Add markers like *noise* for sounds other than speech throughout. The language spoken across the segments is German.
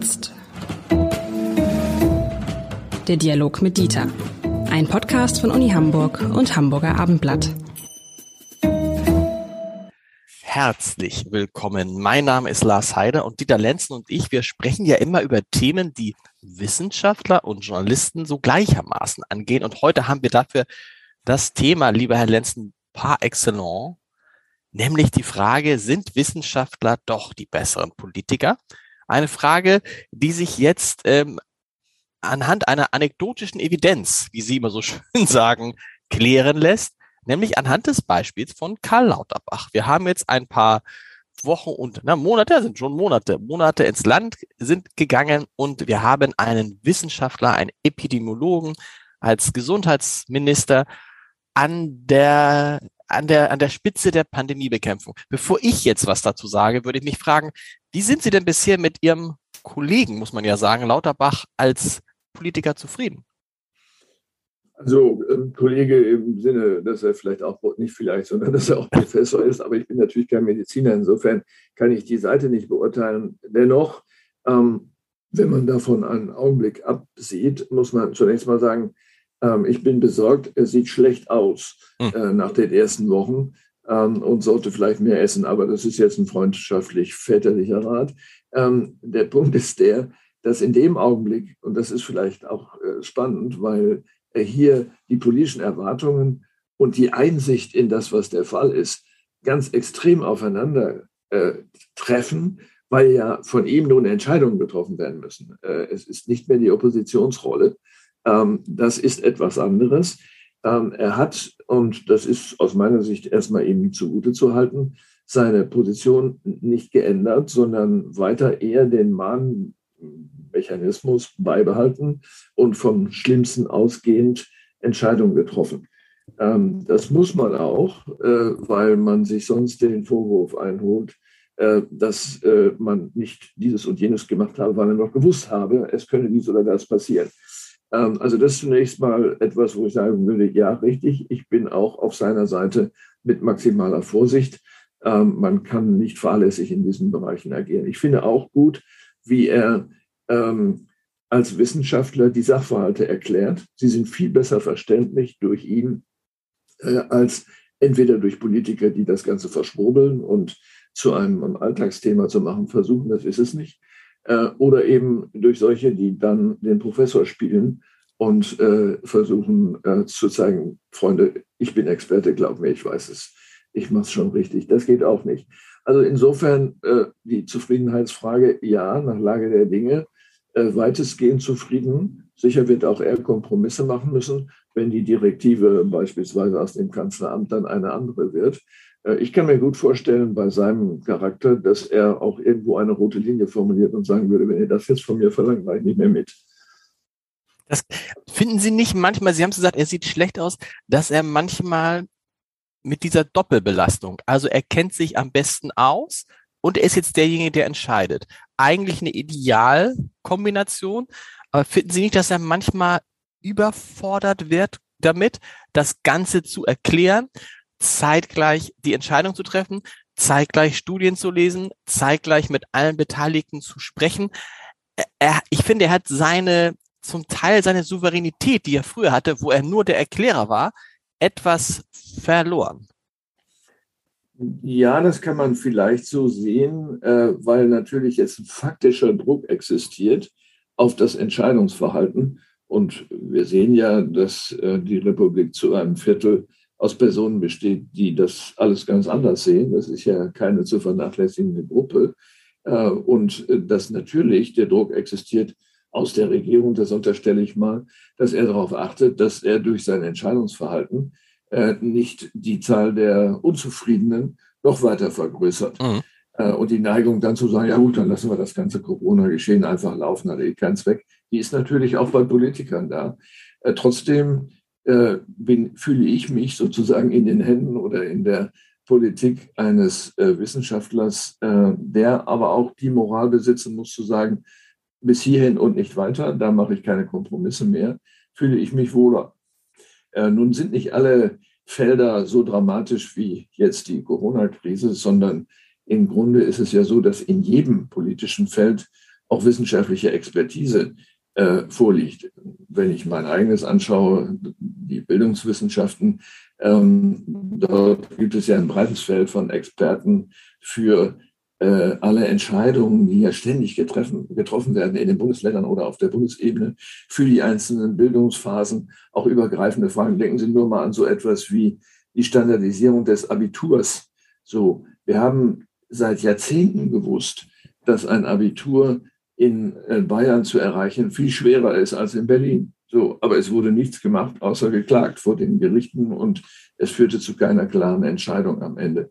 jetzt. Der Dialog mit Dieter. Ein Podcast von Uni Hamburg und Hamburger Abendblatt. Herzlich willkommen. Mein Name ist Lars Heider und Dieter Lenzen und ich, wir sprechen ja immer über Themen, die Wissenschaftler und Journalisten so gleichermaßen angehen. Und heute haben wir dafür das Thema, lieber Herr Lenzen, par excellence, nämlich die Frage, sind Wissenschaftler doch die besseren Politiker? Eine Frage, die sich jetzt ähm, anhand einer anekdotischen Evidenz, wie Sie immer so *laughs* schön sagen, klären lässt, nämlich anhand des Beispiels von Karl Lauterbach. Wir haben jetzt ein paar Wochen und na, Monate, sind schon Monate, Monate ins Land sind gegangen und wir haben einen Wissenschaftler, einen Epidemiologen als Gesundheitsminister an der an der, an der Spitze der Pandemiebekämpfung. Bevor ich jetzt was dazu sage, würde ich mich fragen, wie sind Sie denn bisher mit Ihrem Kollegen, muss man ja sagen, Lauterbach als Politiker zufrieden? Also ähm, Kollege im Sinne, dass er vielleicht auch nicht vielleicht, sondern dass er auch Professor ist, aber ich bin natürlich kein Mediziner. Insofern kann ich die Seite nicht beurteilen. Dennoch, ähm, wenn man davon einen Augenblick absieht, muss man zunächst mal sagen, ähm, ich bin besorgt, er sieht schlecht aus hm. äh, nach den ersten Wochen ähm, und sollte vielleicht mehr essen. Aber das ist jetzt ein freundschaftlich väterlicher Rat. Ähm, der Punkt ist der, dass in dem Augenblick, und das ist vielleicht auch äh, spannend, weil er hier die politischen Erwartungen und die Einsicht in das, was der Fall ist, ganz extrem aufeinander äh, treffen, weil ja von ihm nun Entscheidungen getroffen werden müssen. Äh, es ist nicht mehr die Oppositionsrolle, ähm, das ist etwas anderes. Ähm, er hat, und das ist aus meiner Sicht erstmal ihm zugute zu halten, seine Position nicht geändert, sondern weiter eher den Mahnmechanismus beibehalten und vom Schlimmsten ausgehend Entscheidungen getroffen. Ähm, das muss man auch, äh, weil man sich sonst den Vorwurf einholt, äh, dass äh, man nicht dieses und jenes gemacht habe, weil man noch gewusst habe, es könne dies oder das passieren. Ähm, also das ist zunächst mal etwas, wo ich sagen würde, ja, richtig, ich bin auch auf seiner Seite mit maximaler Vorsicht. Ähm, man kann nicht fahrlässig in diesen Bereichen agieren. Ich finde auch gut, wie er ähm, als Wissenschaftler die Sachverhalte erklärt. Sie sind viel besser verständlich durch ihn äh, als entweder durch Politiker, die das Ganze verschwurbeln und zu einem Alltagsthema zu machen versuchen, das ist es nicht, äh, oder eben durch solche, die dann den Professor spielen und äh, versuchen äh, zu zeigen, Freunde, ich bin Experte, glaub mir, ich weiß es, ich mache es schon richtig. Das geht auch nicht. Also insofern äh, die Zufriedenheitsfrage, ja, nach Lage der Dinge, weitestgehend zufrieden. Sicher wird auch er Kompromisse machen müssen, wenn die Direktive beispielsweise aus dem Kanzleramt dann eine andere wird. Äh, ich kann mir gut vorstellen bei seinem Charakter, dass er auch irgendwo eine rote Linie formuliert und sagen würde, wenn ihr das jetzt von mir verlangt, mache ich nicht mehr mit. Das finden Sie nicht manchmal, Sie haben gesagt, er sieht schlecht aus, dass er manchmal mit dieser Doppelbelastung, also er kennt sich am besten aus und er ist jetzt derjenige, der entscheidet. Eigentlich eine Idealkombination, aber finden Sie nicht, dass er manchmal überfordert wird damit, das Ganze zu erklären zeitgleich die Entscheidung zu treffen, zeitgleich Studien zu lesen, zeitgleich mit allen Beteiligten zu sprechen. Er, ich finde, er hat seine, zum Teil seine Souveränität, die er früher hatte, wo er nur der Erklärer war, etwas verloren. Ja, das kann man vielleicht so sehen, äh, weil natürlich jetzt ein faktischer Druck existiert auf das Entscheidungsverhalten. Und wir sehen ja, dass äh, die Republik zu einem Viertel aus Personen besteht, die das alles ganz anders sehen. Das ist ja keine zu vernachlässigende Gruppe. Äh, und äh, dass natürlich der Druck existiert aus der Regierung, das unterstelle ich mal, dass er darauf achtet, dass er durch sein Entscheidungsverhalten nicht die Zahl der Unzufriedenen noch weiter vergrößert. Mhm. Und die Neigung dann zu sagen, ja gut, dann lassen wir das ganze Corona-Geschehen einfach laufen, hat eh keinen Zweck, die ist natürlich auch bei Politikern da. Trotzdem äh, bin, fühle ich mich sozusagen in den Händen oder in der Politik eines äh, Wissenschaftlers, äh, der aber auch die Moral besitzen muss, zu sagen, bis hierhin und nicht weiter, da mache ich keine Kompromisse mehr, fühle ich mich wohler. Äh, nun sind nicht alle Felder so dramatisch wie jetzt die Corona-Krise, sondern im Grunde ist es ja so, dass in jedem politischen Feld auch wissenschaftliche Expertise äh, vorliegt. Wenn ich mein eigenes anschaue, die Bildungswissenschaften, ähm, dort gibt es ja ein breites Feld von Experten für äh, alle Entscheidungen, die ja ständig getreffen, getroffen werden in den Bundesländern oder auf der Bundesebene für die einzelnen Bildungsphasen, auch übergreifende Fragen. Denken Sie nur mal an so etwas wie die Standardisierung des Abiturs. So, wir haben seit Jahrzehnten gewusst, dass ein Abitur in äh, Bayern zu erreichen viel schwerer ist als in Berlin. So, aber es wurde nichts gemacht, außer geklagt vor den Gerichten und es führte zu keiner klaren Entscheidung am Ende.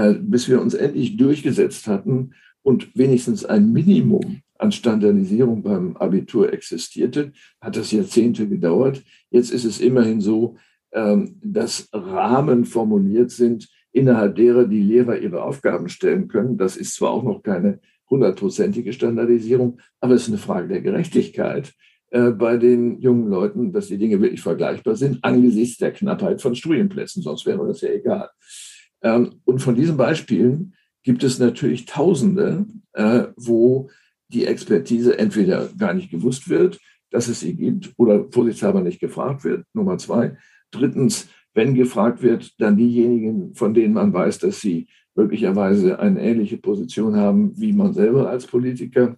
Äh, bis wir uns endlich durchgesetzt hatten und wenigstens ein Minimum an Standardisierung beim Abitur existierte, hat das Jahrzehnte gedauert. Jetzt ist es immerhin so, ähm, dass Rahmen formuliert sind, innerhalb derer die Lehrer ihre Aufgaben stellen können. Das ist zwar auch noch keine hundertprozentige Standardisierung, aber es ist eine Frage der Gerechtigkeit äh, bei den jungen Leuten, dass die Dinge wirklich vergleichbar sind angesichts der Knappheit von Studienplätzen, sonst wäre das ja egal. Ähm, und von diesen Beispielen gibt es natürlich Tausende, äh, wo die Expertise entweder gar nicht gewusst wird, dass es sie gibt, oder vorsichtshalber nicht gefragt wird. Nummer zwei. Drittens, wenn gefragt wird, dann diejenigen, von denen man weiß, dass sie möglicherweise eine ähnliche Position haben wie man selber als Politiker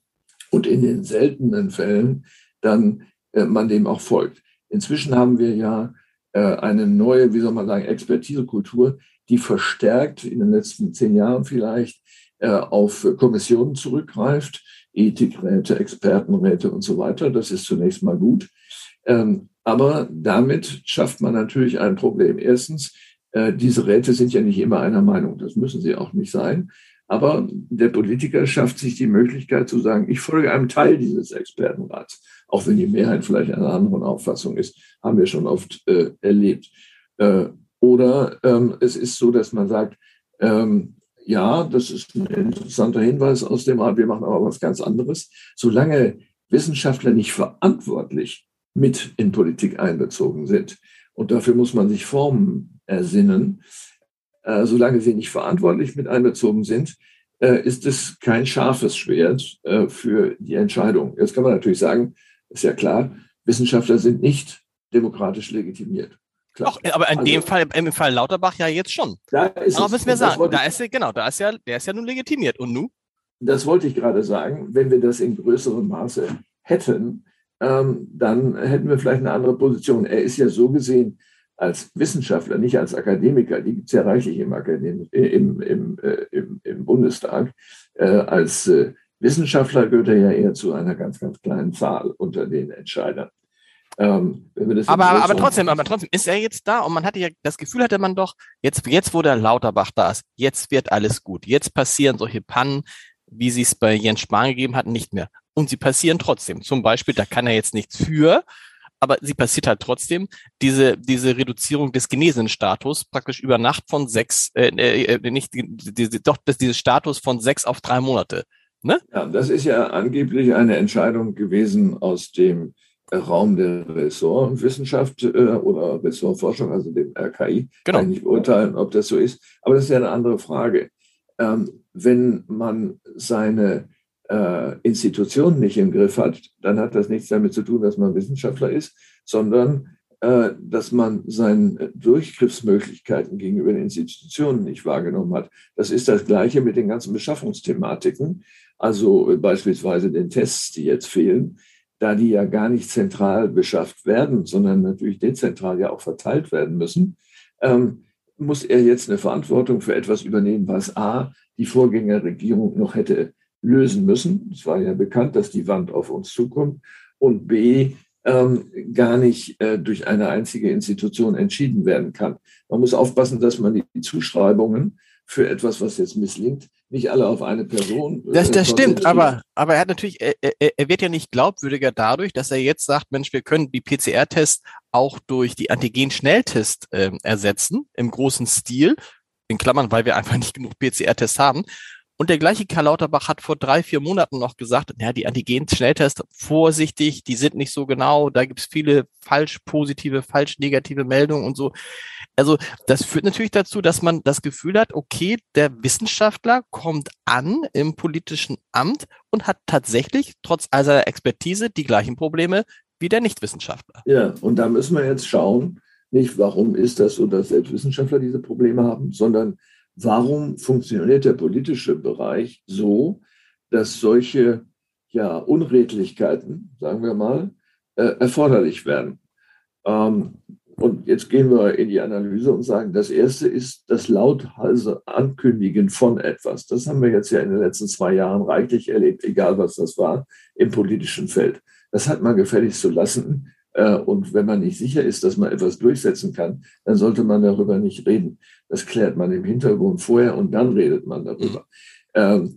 und in den seltenen Fällen dann äh, man dem auch folgt. Inzwischen haben wir ja äh, eine neue, wie soll man sagen, Expertisekultur, die verstärkt in den letzten zehn Jahren vielleicht äh, auf Kommissionen zurückgreift, Ethikräte, Expertenräte und so weiter. Das ist zunächst mal gut. Ähm, aber damit schafft man natürlich ein Problem. Erstens, äh, diese Räte sind ja nicht immer einer Meinung. Das müssen sie auch nicht sein. Aber der Politiker schafft sich die Möglichkeit zu sagen, ich folge einem Teil dieses Expertenrats, auch wenn die Mehrheit vielleicht einer anderen Auffassung ist, haben wir schon oft äh, erlebt. Äh, oder ähm, es ist so, dass man sagt, ähm, ja, das ist ein interessanter Hinweis aus dem Rat, wir machen aber was ganz anderes. Solange Wissenschaftler nicht verantwortlich mit in Politik einbezogen sind, und dafür muss man sich Formen ersinnen, äh, solange sie nicht verantwortlich mit einbezogen sind, äh, ist es kein scharfes Schwert äh, für die Entscheidung. Jetzt kann man natürlich sagen, ist ja klar, Wissenschaftler sind nicht demokratisch legitimiert. Klar. Doch, aber in also, dem Fall, im Fall Lauterbach ja jetzt schon. Da ist aber müssen wir sagen, da ist er, genau, da ist ja, der ist ja nun legitimiert. Und nun? Das wollte ich gerade sagen. Wenn wir das in größerem Maße hätten, ähm, dann hätten wir vielleicht eine andere Position. Er ist ja so gesehen als Wissenschaftler, nicht als Akademiker, die gibt es ja reichlich im, Akadem im, im, äh, im, im Bundestag. Äh, als äh, Wissenschaftler gehört er ja eher zu einer ganz, ganz kleinen Zahl unter den Entscheidern. Ähm, aber, aber trotzdem, aber trotzdem ist er jetzt da und man hatte ja das Gefühl hatte man doch, jetzt, jetzt wo der Lauterbach da ist, jetzt wird alles gut. Jetzt passieren solche Pannen, wie sie es bei Jens Spahn gegeben hat, nicht mehr. Und sie passieren trotzdem. Zum Beispiel, da kann er jetzt nichts für, aber sie passiert halt trotzdem, diese, diese Reduzierung des Genesenstatus praktisch über Nacht von sechs, äh, äh, äh nicht, die, die, doch, dieses Status von sechs auf drei Monate. Ne? Ja, das ist ja angeblich eine Entscheidung gewesen aus dem Raum der Ressortwissenschaft äh, oder Ressortforschung, also dem RKI. Genau. Kann ich nicht beurteilen, ob das so ist. Aber das ist ja eine andere Frage. Ähm, wenn man seine äh, Institutionen nicht im Griff hat, dann hat das nichts damit zu tun, dass man Wissenschaftler ist, sondern äh, dass man seine Durchgriffsmöglichkeiten gegenüber den Institutionen nicht wahrgenommen hat. Das ist das Gleiche mit den ganzen Beschaffungsthematiken, also beispielsweise den Tests, die jetzt fehlen da die ja gar nicht zentral beschafft werden, sondern natürlich dezentral ja auch verteilt werden müssen, ähm, muss er jetzt eine Verantwortung für etwas übernehmen, was A, die Vorgängerregierung noch hätte lösen müssen. Es war ja bekannt, dass die Wand auf uns zukommt. Und B, ähm, gar nicht äh, durch eine einzige Institution entschieden werden kann. Man muss aufpassen, dass man die Zuschreibungen für etwas, was jetzt misslingt, nicht alle auf eine Person. Das, das äh, stimmt, aber, aber er hat natürlich, er, er wird ja nicht glaubwürdiger dadurch, dass er jetzt sagt, Mensch, wir können die PCR-Tests auch durch die Antigen-Schnelltests äh, ersetzen, im großen Stil, in Klammern, weil wir einfach nicht genug PCR-Tests haben. Und der gleiche Karl Lauterbach hat vor drei, vier Monaten noch gesagt, ja, die Antigen-Schnelltests, vorsichtig, die sind nicht so genau, da gibt es viele falsch positive, falsch negative Meldungen und so. Also das führt natürlich dazu, dass man das Gefühl hat, okay, der Wissenschaftler kommt an im politischen Amt und hat tatsächlich trotz all seiner Expertise die gleichen Probleme wie der Nichtwissenschaftler. Ja, und da müssen wir jetzt schauen, nicht warum ist das so, dass selbst Wissenschaftler diese Probleme haben, sondern warum funktioniert der politische Bereich so, dass solche ja, Unredlichkeiten, sagen wir mal, äh, erforderlich werden. Ähm, und jetzt gehen wir in die Analyse und sagen, das erste ist das lauthals Ankündigen von etwas. Das haben wir jetzt ja in den letzten zwei Jahren reichlich erlebt, egal was das war, im politischen Feld. Das hat man gefälligst zu lassen. Äh, und wenn man nicht sicher ist, dass man etwas durchsetzen kann, dann sollte man darüber nicht reden. Das klärt man im Hintergrund vorher und dann redet man darüber. Ähm,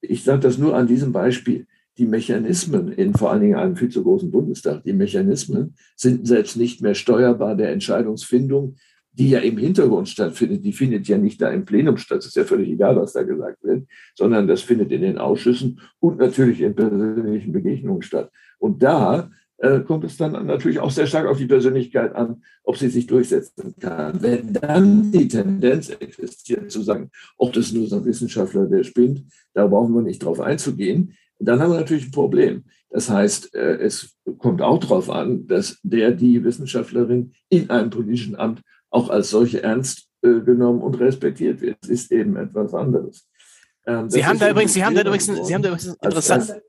ich sage das nur an diesem Beispiel. Die Mechanismen in vor allen Dingen einem viel zu großen Bundestag, die Mechanismen sind selbst nicht mehr steuerbar der Entscheidungsfindung, die ja im Hintergrund stattfindet. Die findet ja nicht da im Plenum statt. Es ist ja völlig egal, was da gesagt wird, sondern das findet in den Ausschüssen und natürlich in persönlichen Begegnungen statt. Und da äh, kommt es dann natürlich auch sehr stark auf die Persönlichkeit an, ob sie sich durchsetzen kann. Wenn dann die Tendenz existiert zu sagen, ob das nur so ein Wissenschaftler, der spinnt, da brauchen wir nicht drauf einzugehen, dann haben wir natürlich ein Problem. Das heißt, äh, es kommt auch darauf an, dass der, die Wissenschaftlerin in einem politischen Amt auch als solche ernst äh, genommen und respektiert wird. Das ist eben etwas anderes. Ähm, Sie haben da übrigens, Sie haben da übrigens, Sie haben da übrigens interessant,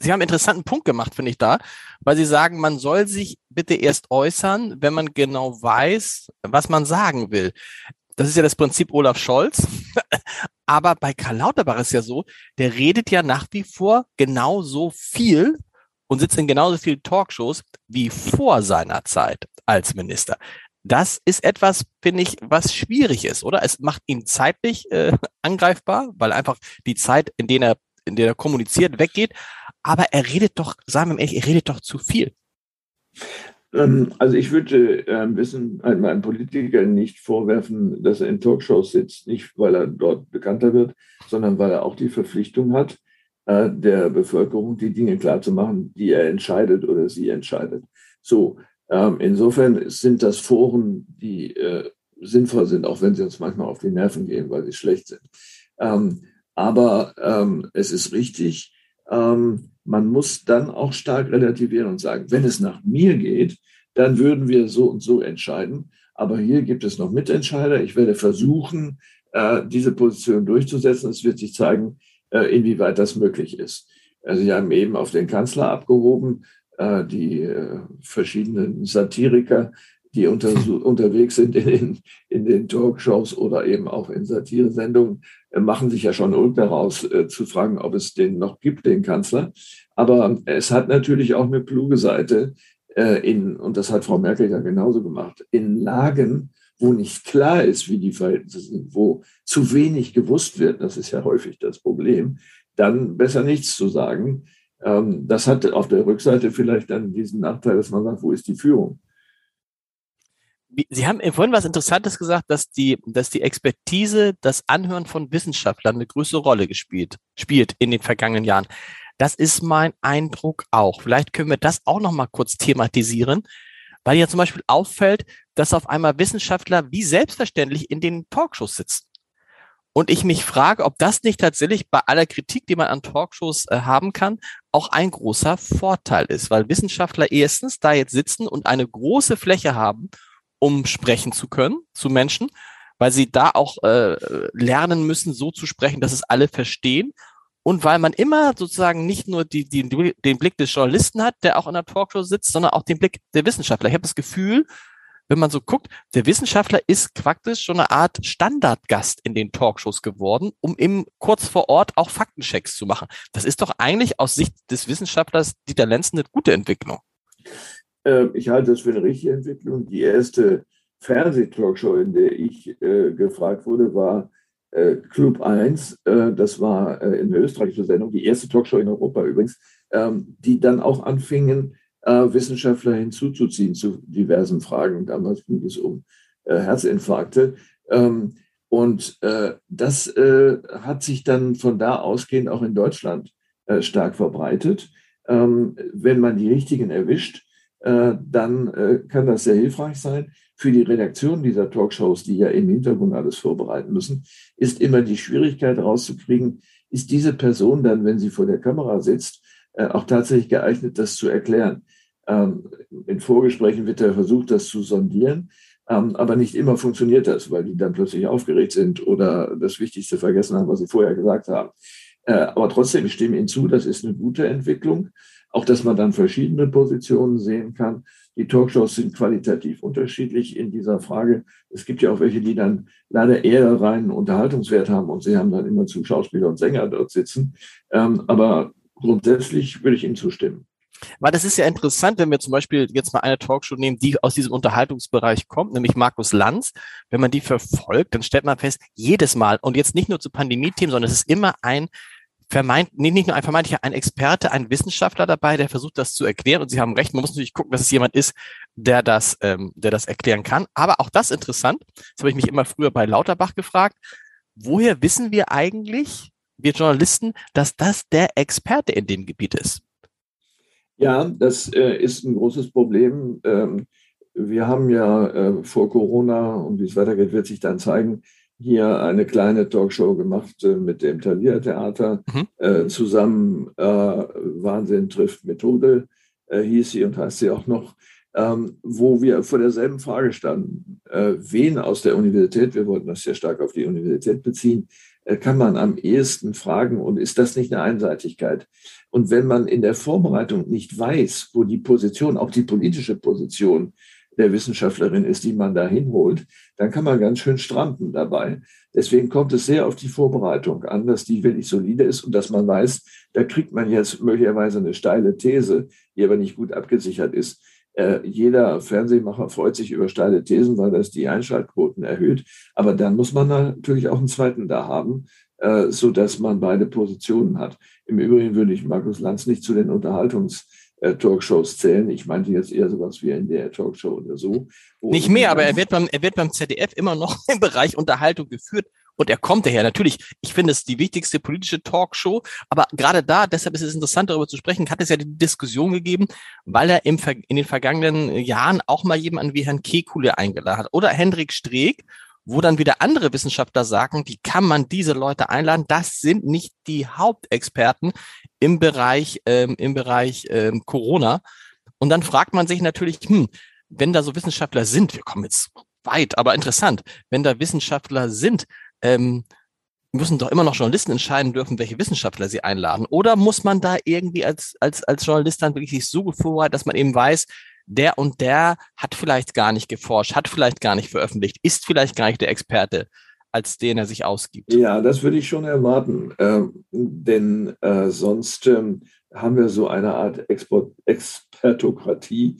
Sie haben einen interessanten Punkt gemacht, finde ich da, weil Sie sagen, man soll sich bitte erst äußern, wenn man genau weiß, was man sagen will. Das ist ja das Prinzip Olaf Scholz. *laughs* Aber bei Karl Lauterbach ist ja so, der redet ja nach wie vor genauso viel und sitzt in genauso vielen Talkshows wie vor seiner Zeit als Minister. Das ist etwas, finde ich, was schwierig ist, oder? Es macht ihn zeitlich äh, *laughs* angreifbar, weil einfach die Zeit, in der er, in der er kommuniziert, weggeht aber er redet doch, sagen wir ehrlich, er redet doch zu viel. Ähm, also ich würde äh, wissen, einem Politiker nicht vorwerfen, dass er in Talkshows sitzt, nicht weil er dort bekannter wird, sondern weil er auch die Verpflichtung hat, äh, der Bevölkerung die Dinge klarzumachen, die er entscheidet oder sie entscheidet. So, ähm, insofern sind das Foren, die äh, sinnvoll sind, auch wenn sie uns manchmal auf die Nerven gehen, weil sie schlecht sind. Ähm, aber ähm, es ist richtig, ähm, man muss dann auch stark relativieren und sagen, wenn es nach mir geht, dann würden wir so und so entscheiden. Aber hier gibt es noch Mitentscheider. Ich werde versuchen, äh, diese Position durchzusetzen. Es wird sich zeigen, äh, inwieweit das möglich ist. Also Sie haben eben auf den Kanzler abgehoben, äh, die verschiedenen Satiriker, die unter, unterwegs sind in den, in den Talkshows oder eben auch in Satiresendungen, machen sich ja schon Ulk daraus, äh, zu fragen, ob es den noch gibt, den Kanzler. Aber es hat natürlich auch eine kluge Seite, äh, in, und das hat Frau Merkel ja genauso gemacht, in Lagen, wo nicht klar ist, wie die Verhältnisse sind, wo zu wenig gewusst wird, das ist ja häufig das Problem, dann besser nichts zu sagen. Ähm, das hat auf der Rückseite vielleicht dann diesen Nachteil, dass man sagt, wo ist die Führung? Sie haben vorhin was Interessantes gesagt, dass die, dass die Expertise, das Anhören von Wissenschaftlern eine größere Rolle gespielt, spielt in den vergangenen Jahren. Das ist mein Eindruck auch. Vielleicht können wir das auch noch mal kurz thematisieren, weil ja zum Beispiel auffällt, dass auf einmal Wissenschaftler wie selbstverständlich in den Talkshows sitzen. Und ich mich frage, ob das nicht tatsächlich bei aller Kritik, die man an Talkshows äh, haben kann, auch ein großer Vorteil ist, weil Wissenschaftler erstens da jetzt sitzen und eine große Fläche haben, um sprechen zu können zu Menschen, weil sie da auch äh, lernen müssen, so zu sprechen, dass es alle verstehen. Und weil man immer sozusagen nicht nur die, die, den Blick des Journalisten hat, der auch in der Talkshow sitzt, sondern auch den Blick der Wissenschaftler. Ich habe das Gefühl, wenn man so guckt, der Wissenschaftler ist praktisch schon eine Art Standardgast in den Talkshows geworden, um eben kurz vor Ort auch Faktenchecks zu machen. Das ist doch eigentlich aus Sicht des Wissenschaftlers Dieter Lenzen eine gute Entwicklung. Äh, ich halte das für eine richtige Entwicklung. Die erste Fernsehtalkshow, in der ich äh, gefragt wurde, war äh, Club 1. Äh, das war äh, in der österreichischen Sendung, die erste Talkshow in Europa übrigens, ähm, die dann auch anfingen, äh, Wissenschaftler hinzuzuziehen zu diversen Fragen. Damals ging es um Herzinfarkte. Ähm, Und äh, das äh, hat sich dann von da ausgehend auch in Deutschland äh, stark verbreitet. Ähm, wenn man die richtigen erwischt, äh, dann äh, kann das sehr hilfreich sein. Für die Redaktion dieser Talkshows, die ja im Hintergrund alles vorbereiten müssen, ist immer die Schwierigkeit rauszukriegen, ist diese Person dann, wenn sie vor der Kamera sitzt, äh, auch tatsächlich geeignet, das zu erklären. Ähm, in Vorgesprächen wird ja versucht, das zu sondieren. Ähm, aber nicht immer funktioniert das, weil die dann plötzlich aufgeregt sind oder das Wichtigste vergessen haben, was sie vorher gesagt haben. Äh, aber trotzdem, ich stimme Ihnen zu, das ist eine gute Entwicklung. Auch, dass man dann verschiedene Positionen sehen kann. Die Talkshows sind qualitativ unterschiedlich in dieser Frage. Es gibt ja auch welche, die dann leider eher reinen Unterhaltungswert haben und sie haben dann immer zu Schauspieler und Sänger dort sitzen. Ähm, aber grundsätzlich würde ich Ihnen zustimmen. Weil das ist ja interessant, wenn wir zum Beispiel jetzt mal eine Talkshow nehmen, die aus diesem Unterhaltungsbereich kommt, nämlich Markus Lanz. Wenn man die verfolgt, dann stellt man fest, jedes Mal, und jetzt nicht nur zu Pandemie-Themen, sondern es ist immer ein vermeint, nee, nicht nur ein vermeintlicher, ein Experte, ein Wissenschaftler dabei, der versucht, das zu erklären. Und Sie haben recht, man muss natürlich gucken, dass es jemand ist, der das, ähm, der das erklären kann. Aber auch das interessant, das habe ich mich immer früher bei Lauterbach gefragt, woher wissen wir eigentlich, wir Journalisten, dass das der Experte in dem Gebiet ist? Ja, das äh, ist ein großes Problem. Ähm, wir haben ja äh, vor Corona, und wie es weitergeht, wird sich dann zeigen, hier eine kleine Talkshow gemacht äh, mit dem Thalia Theater mhm. Äh, zusammen. Äh, Wahnsinn trifft Methode hieß sie und heißt sie auch noch. Ähm, wo wir vor derselben Frage standen. wen aus der Universität, wir wollten das sehr stark auf die Universität beziehen, kann man am ehesten fragen und ist das nicht eine Einseitigkeit? Und wenn man in der Vorbereitung nicht weiß, wo die Position, auch die politische Position der Wissenschaftlerin ist, die man da hinholt, dann kann man ganz schön stranden dabei. Deswegen kommt es sehr auf die Vorbereitung an, dass die wirklich solide ist und dass man weiß, da kriegt man jetzt möglicherweise eine steile These, die aber nicht gut abgesichert ist. Äh, jeder Fernsehmacher freut sich über steile Thesen, weil das die Einschaltquoten erhöht. Aber dann muss man natürlich auch einen zweiten da haben, äh, so man beide Positionen hat. Im Übrigen würde ich Markus Lanz nicht zu den Unterhaltungs Talkshows zählen. Ich meinte jetzt eher sowas wie in der Talkshow oder so. Nicht mehr, aber er wird beim, er wird beim ZDF immer noch *laughs* im Bereich Unterhaltung geführt. Und er kommt daher. Natürlich, ich finde es die wichtigste politische Talkshow. Aber gerade da, deshalb ist es interessant, darüber zu sprechen, hat es ja die Diskussion gegeben, weil er im, in den vergangenen Jahren auch mal jemanden wie Herrn Kekule eingeladen hat oder Hendrik Streeck wo dann wieder andere Wissenschaftler sagen, wie kann man diese Leute einladen? Das sind nicht die Hauptexperten im Bereich, ähm, im Bereich ähm, Corona. Und dann fragt man sich natürlich, hm, wenn da so Wissenschaftler sind, wir kommen jetzt weit, aber interessant, wenn da Wissenschaftler sind, ähm, müssen doch immer noch Journalisten entscheiden dürfen, welche Wissenschaftler sie einladen. Oder muss man da irgendwie als, als, als Journalist dann wirklich sich so gut dass man eben weiß, der und der hat vielleicht gar nicht geforscht, hat vielleicht gar nicht veröffentlicht, ist vielleicht gar nicht der Experte, als den er sich ausgibt. Ja, das würde ich schon erwarten, ähm, denn äh, sonst ähm, haben wir so eine Art Export Expertokratie,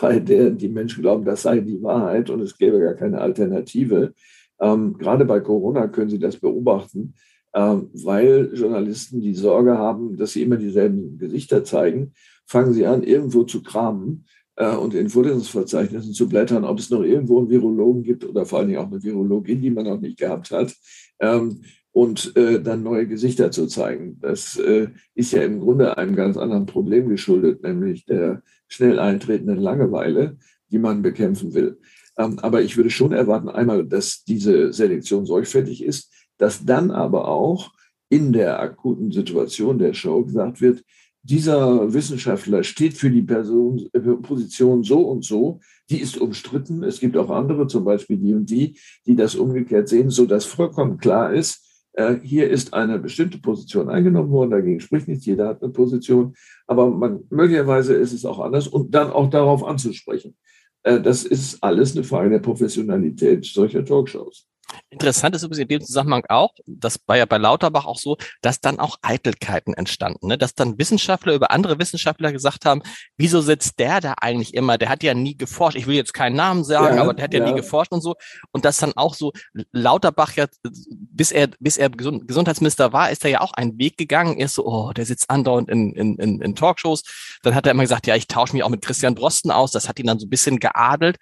bei der die Menschen glauben, das sei die Wahrheit und es gäbe gar keine Alternative. Ähm, gerade bei Corona können Sie das beobachten, ähm, weil Journalisten die Sorge haben, dass sie immer dieselben Gesichter zeigen, fangen sie an, irgendwo zu kramen äh, und in Vorlesungsverzeichnissen zu blättern, ob es noch irgendwo einen Virologen gibt oder vor allen Dingen auch eine Virologin, die man noch nicht gehabt hat, ähm, und äh, dann neue Gesichter zu zeigen. Das äh, ist ja im Grunde einem ganz anderen Problem geschuldet, nämlich der schnell eintretenden Langeweile, die man bekämpfen will. Ähm, aber ich würde schon erwarten, einmal, dass diese Selektion sorgfältig ist, dass dann aber auch in der akuten Situation der Show gesagt wird, dieser Wissenschaftler steht für die Person, Position so und so, die ist umstritten. Es gibt auch andere, zum Beispiel die und die, die das umgekehrt sehen, so dass vollkommen klar ist, äh, hier ist eine bestimmte Position eingenommen worden, dagegen spricht nichts, jeder hat eine Position, aber man, möglicherweise ist es auch anders und dann auch darauf anzusprechen. Äh, das ist alles eine Frage der Professionalität solcher Talkshows. Interessant ist übrigens in dem Zusammenhang auch, das war ja bei Lauterbach auch so, dass dann auch Eitelkeiten entstanden, ne? dass dann Wissenschaftler über andere Wissenschaftler gesagt haben, wieso sitzt der da eigentlich immer? Der hat ja nie geforscht. Ich will jetzt keinen Namen sagen, ja, aber der hat ja, ja, nie geforscht und so. Und das dann auch so, Lauterbach ja, bis er, bis er Gesundheitsminister war, ist er ja auch einen Weg gegangen. Er ist so, oh, der sitzt andauernd in, in, in, in Talkshows. Dann hat er immer gesagt, ja, ich tausche mich auch mit Christian Drosten aus. Das hat ihn dann so ein bisschen geadelt.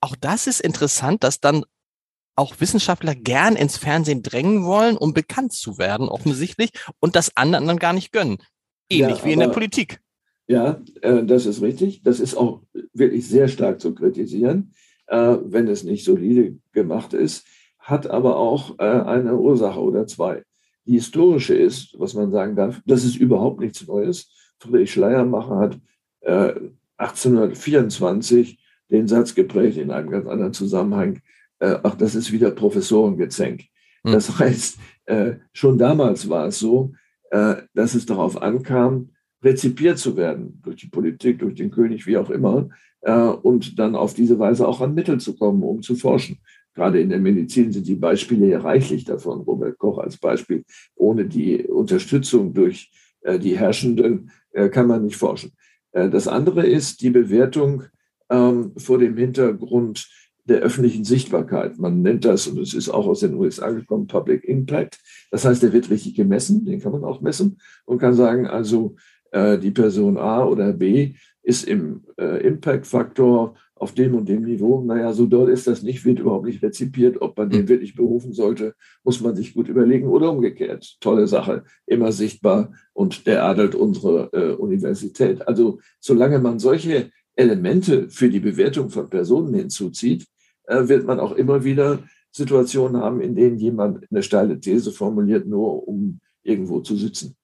Auch das ist interessant, dass dann auch Wissenschaftler gern ins Fernsehen drängen wollen, um bekannt zu werden, offensichtlich, und das anderen dann gar nicht gönnen. Ähnlich ja, wie in der Politik. Ja, äh, das ist richtig. Das ist auch wirklich sehr stark zu kritisieren, äh, wenn es nicht solide gemacht ist, hat aber auch äh, eine Ursache oder zwei. Die historische ist, was man sagen darf, das ist überhaupt nichts Neues. Friedrich Schleiermacher hat 1824 äh, den Satz geprägt in einem ganz anderen Zusammenhang, äh, ach, das ist wieder Professorengezänk. Hm. Das heißt, äh, schon damals war es so, äh, dass es darauf ankam, rezipiert zu werden durch die Politik, durch den König, wie auch immer, äh, und dann auf diese Weise auch an Mittel zu kommen, um zu forschen. Gerade in der Medizin sind die Beispiele ja reichlich davon. Robert Koch als Beispiel. Ohne die Unterstützung durch äh, die Herrschenden äh, kann man nicht forschen. das andere ist die Bewertung ähm, vor dem Hintergrund der öffentlichen Sichtbarkeit. Man nennt das, und es ist auch aus den USA gekommen, Public Impact. Das heißt, der wird richtig gemessen, den kann man auch messen und kann sagen, also äh, die Person A oder B ist im äh, Impact-Faktor auf dem und dem Niveau. Naja, so doll ist das nicht, wird überhaupt nicht rezipiert. Ob man den hm. wirklich berufen sollte, muss man sich gut überlegen oder umgekehrt. Tolle Sache, immer sichtbar und der adelt unsere äh, Universität. Also solange man solche Elemente für die Bewertung von Personen hinzuzieht, wird man auch immer wieder Situationen haben, in denen jemand eine steile These formuliert, nur um irgendwo zu sitzen.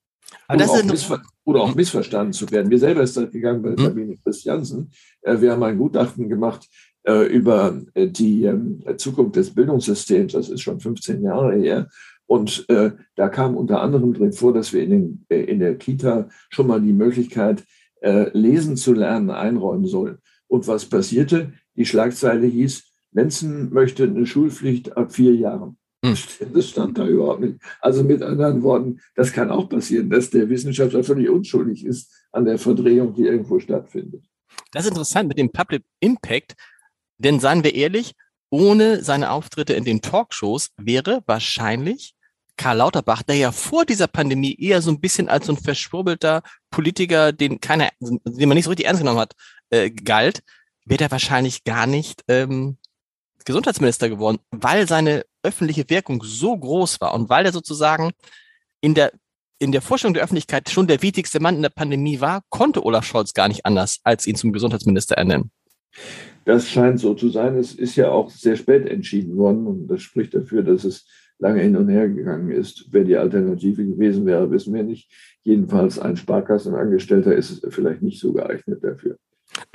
Oder auch, oder, auch missverstanden zu werden. Mir selber ist das gegangen bei. Sabine Christiansen. Äh, wir haben ein Gutachten gemacht äh, über die ähm, Zukunft des Bildungssystems. Das ist schon 15 Jahre her. Und da kam unter anderem drin vor, dass wir in, den, in der Kita schon mal die Möglichkeit, lesen zu lernen, einräumen sollen. Und was passierte? Die Schlagzeile hieß, Lenzen möchte eine Schulpflicht ab vier Jahren. Hm. Das stand da überhaupt nicht. Also mit anderen Worten, das kann auch passieren, dass der Wissenschaftler völlig unschuldig ist an der Verdrehung, die irgendwo stattfindet. Das ist interessant mit dem Public Impact, denn seien wir ehrlich, ohne seine Auftritte in den Talkshows wäre wahrscheinlich Karl Lauterbach, der ja vor dieser Pandemie eher so ein bisschen als so ein verschwurbelter Politiker, den keiner, den man nicht so richtig ernst genommen hat, äh, galt, wäre er wahrscheinlich gar nicht ähm, Gesundheitsminister geworden, weil seine öffentliche Wirkung so groß war und weil er sozusagen in der in der Vorstellung der Öffentlichkeit schon der wichtigste Mann in der Pandemie war, konnte Olaf Scholz gar nicht anders, als ihn zum Gesundheitsminister ernennen. Das scheint so zu sein. Es ist ja auch sehr spät entschieden worden und das spricht dafür, dass es lange hin und her gegangen ist. Wer die Alternative gewesen wäre, wissen wir nicht. Jedenfalls ein Sparkassenangestellter ist vielleicht nicht so geeignet dafür.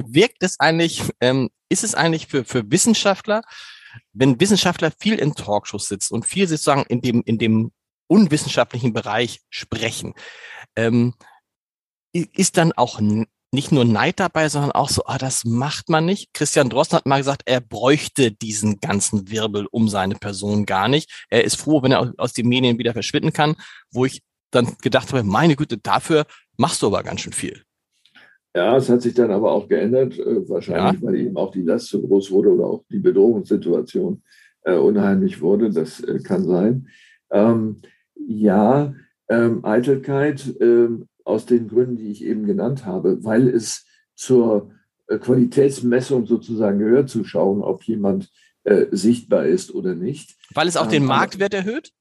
Wirkt es eigentlich, ähm, ist es eigentlich für, für Wissenschaftler, wenn Wissenschaftler viel in Talkshows sitzen und viel sozusagen in dem, in dem unwissenschaftlichen Bereich sprechen, ähm, ist dann auch nicht nur Neid dabei, sondern auch so, ah, das macht man nicht. Christian Drosten hat mal gesagt, er bräuchte diesen ganzen Wirbel um seine Person gar nicht. Er ist froh, wenn er aus den Medien wieder verschwinden kann, wo ich dann gedacht habe, meine Güte, dafür machst du aber ganz schön viel. Ja, es hat sich dann aber auch geändert, äh, wahrscheinlich, ja. weil eben auch die Last zu groß wurde oder auch die Bedrohungssituation äh, unheimlich wurde. Das äh, kann sein. Ähm, ja, ähm, Eitelkeit ähm, aus den Gründen, die ich eben genannt habe, weil es zur Qualitätsmessung sozusagen gehört, zu schauen, ob jemand äh, sichtbar ist oder nicht. Weil es auch den ähm, Marktwert erhöht?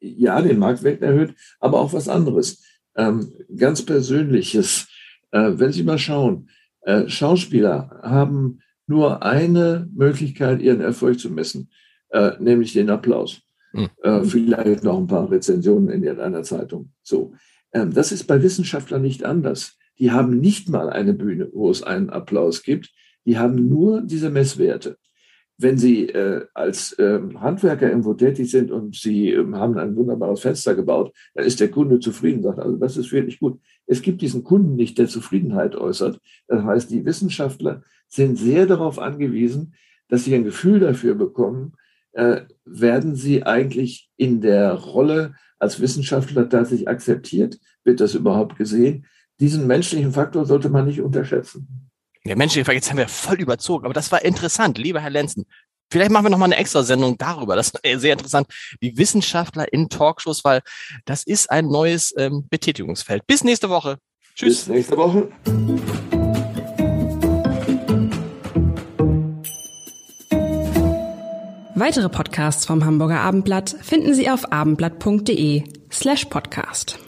Ja, den Marktwert erhöht, aber auch was anderes. Ähm, ganz Persönliches wenn Sie mal schauen, äh, Schauspieler haben nur eine Möglichkeit, ihren Erfolg zu messen, äh, nämlich den Applaus. Mhm. vielleicht noch ein paar Rezensionen in irgendeiner Zeitung. So. Ähm, das ist bei Wissenschaftlern nicht anders. Die haben nicht mal eine Bühne, wo es einen Applaus gibt. Die haben nur diese Messwerte wenn Sie äh, als ähm, Handwerker irgendwo tätig sind und Sie ähm, haben ein wunderbares Fenster gebaut, dann ist der Kunde zufrieden, sagt, also das ist wirklich gut. Es gibt diesen Kunden nicht, der Zufriedenheit äußert. Das heißt, die Wissenschaftler sind sehr darauf angewiesen, dass sie ein Gefühl dafür bekommen, äh, werden sie eigentlich in der Rolle als Wissenschaftler tatsächlich akzeptiert? Wird das überhaupt gesehen? Diesen menschlichen Faktor sollte man nicht unterschätzen. Der menschliche Faktor, jetzt haben wir voll überzogen, aber das war interessant, lieber Herr Lenzen. Vielleicht machen wir noch mal eine extra Sendung darüber. Das ist sehr interessant. Die Wissenschaftler in Talkshows, weil das ist ein neues ähm, Betätigungsfeld. Bis nächste Woche. Tschüss. Bis nächste Woche. Weitere Podcasts vom Hamburger Abendblatt finden Sie auf abendblatt.de slash podcast.